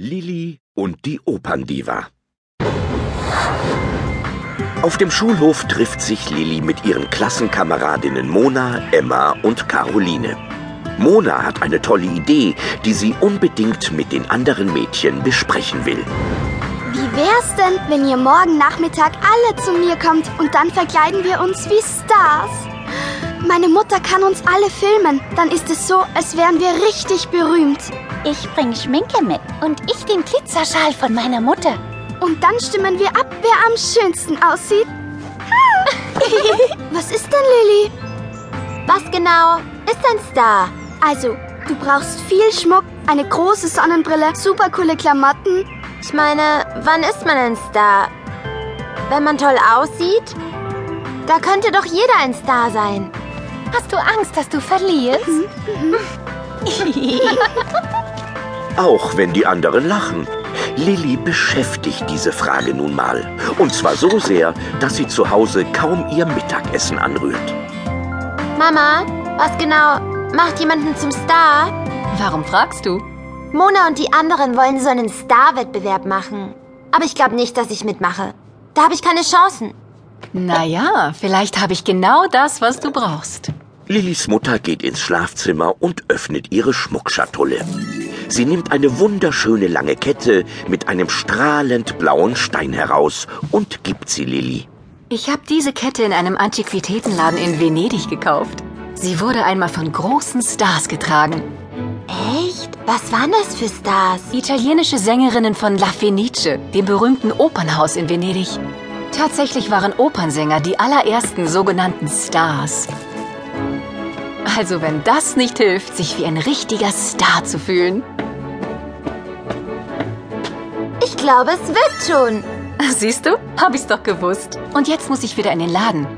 Lilli und die Operndiva. Auf dem Schulhof trifft sich Lilli mit ihren Klassenkameradinnen Mona, Emma und Caroline. Mona hat eine tolle Idee, die sie unbedingt mit den anderen Mädchen besprechen will. Wie wär's denn, wenn ihr morgen Nachmittag alle zu mir kommt und dann verkleiden wir uns wie Stars? Meine Mutter kann uns alle filmen. Dann ist es so, als wären wir richtig berühmt. Ich bring Schminke mit und ich den Glitzerschal von meiner Mutter. Und dann stimmen wir ab, wer am schönsten aussieht. Was ist denn, Lilly? Was genau ist ein Star? Also, du brauchst viel Schmuck, eine große Sonnenbrille, super coole Klamotten. Ich meine, wann ist man ein Star? Wenn man toll aussieht? Da könnte doch jeder ein Star sein. Hast du Angst, dass du verlierst? Auch wenn die anderen lachen. Lilli beschäftigt diese Frage nun mal. Und zwar so sehr, dass sie zu Hause kaum ihr Mittagessen anrührt. Mama, was genau macht jemanden zum Star? Warum fragst du? Mona und die anderen wollen so einen Star-Wettbewerb machen. Aber ich glaube nicht, dass ich mitmache. Da habe ich keine Chancen. Naja, vielleicht habe ich genau das, was du brauchst. Lillis Mutter geht ins Schlafzimmer und öffnet ihre Schmuckschatulle. Sie nimmt eine wunderschöne lange Kette mit einem strahlend blauen Stein heraus und gibt sie Lilli. Ich habe diese Kette in einem Antiquitätenladen in Venedig gekauft. Sie wurde einmal von großen Stars getragen. Echt? Was waren das für Stars? Italienische Sängerinnen von La Fenice, dem berühmten Opernhaus in Venedig. Tatsächlich waren Opernsänger die allerersten sogenannten Stars. Also wenn das nicht hilft, sich wie ein richtiger Star zu fühlen. Ich glaube, es wird schon. Siehst du? Hab ich's doch gewusst. Und jetzt muss ich wieder in den Laden.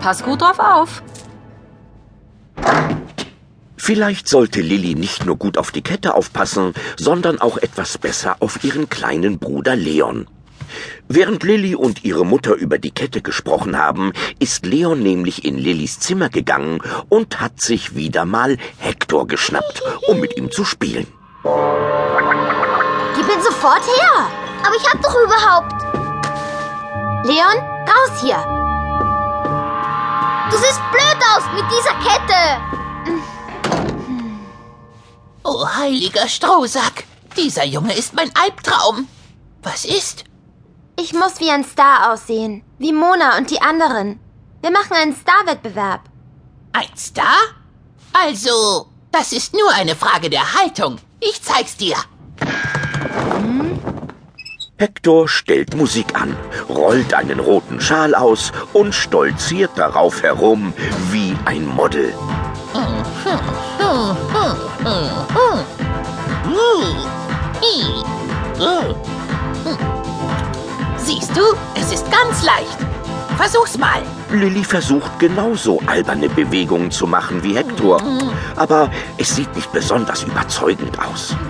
Pass gut drauf auf. Vielleicht sollte Lilli nicht nur gut auf die Kette aufpassen, sondern auch etwas besser auf ihren kleinen Bruder Leon. Während Lilli und ihre Mutter über die Kette gesprochen haben, ist Leon nämlich in Lillis Zimmer gegangen und hat sich wieder mal Hector geschnappt, um mit ihm zu spielen. Gib ihn sofort her. Aber ich hab doch überhaupt. Leon, raus hier. Du siehst blöd aus mit dieser Kette. Oh, heiliger Strohsack! Dieser Junge ist mein Albtraum. Was ist? Ich muss wie ein Star aussehen. Wie Mona und die anderen. Wir machen einen Star-Wettbewerb. Ein Star? Also, das ist nur eine Frage der Haltung. Ich zeig's dir. Hector stellt Musik an, rollt einen roten Schal aus und stolziert darauf herum wie ein Model. Siehst du, es ist ganz leicht. Versuch's mal. Lilly versucht genauso alberne Bewegungen zu machen wie Hector, aber es sieht nicht besonders überzeugend aus.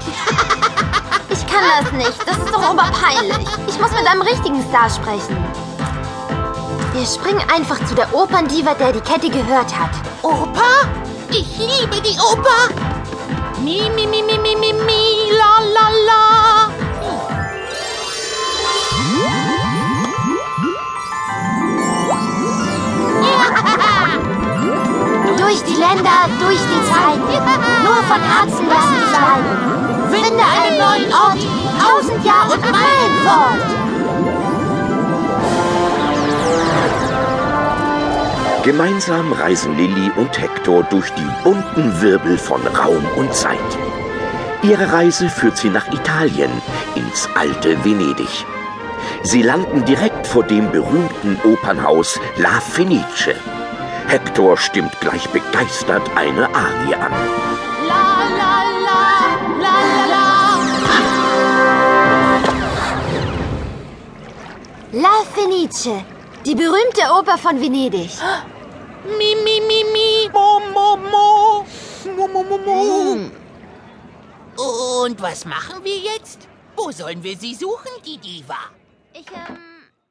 Ich kann das nicht. Das ist doch oberpeinlich. Ich muss mit einem richtigen Star sprechen. Wir springen einfach zu der Operndiva, der die Kette gehört hat. Oper? Ich liebe die Oper. Mi, mi, mi, mi, mi, mi, mi, la, la, la. Länder, durch die Zeiten. Nur von Herzen lassen dich leiden. Finde einen neuen Ort, tausend Jahre und Meilen fort. Gemeinsam reisen Lilly und Hector durch die bunten Wirbel von Raum und Zeit. Ihre Reise führt sie nach Italien, ins alte Venedig. Sie landen direkt vor dem berühmten Opernhaus La Fenice. Hector stimmt gleich begeistert eine Arie an. La, la, la, la, la, la. La Fenice, die berühmte Oper von Venedig. Mi, mi, mi, mi, mo, mo, mo. Mo, mo, mo, mo. Und was machen wir jetzt? Wo sollen wir sie suchen, die Diva? Ich, ähm...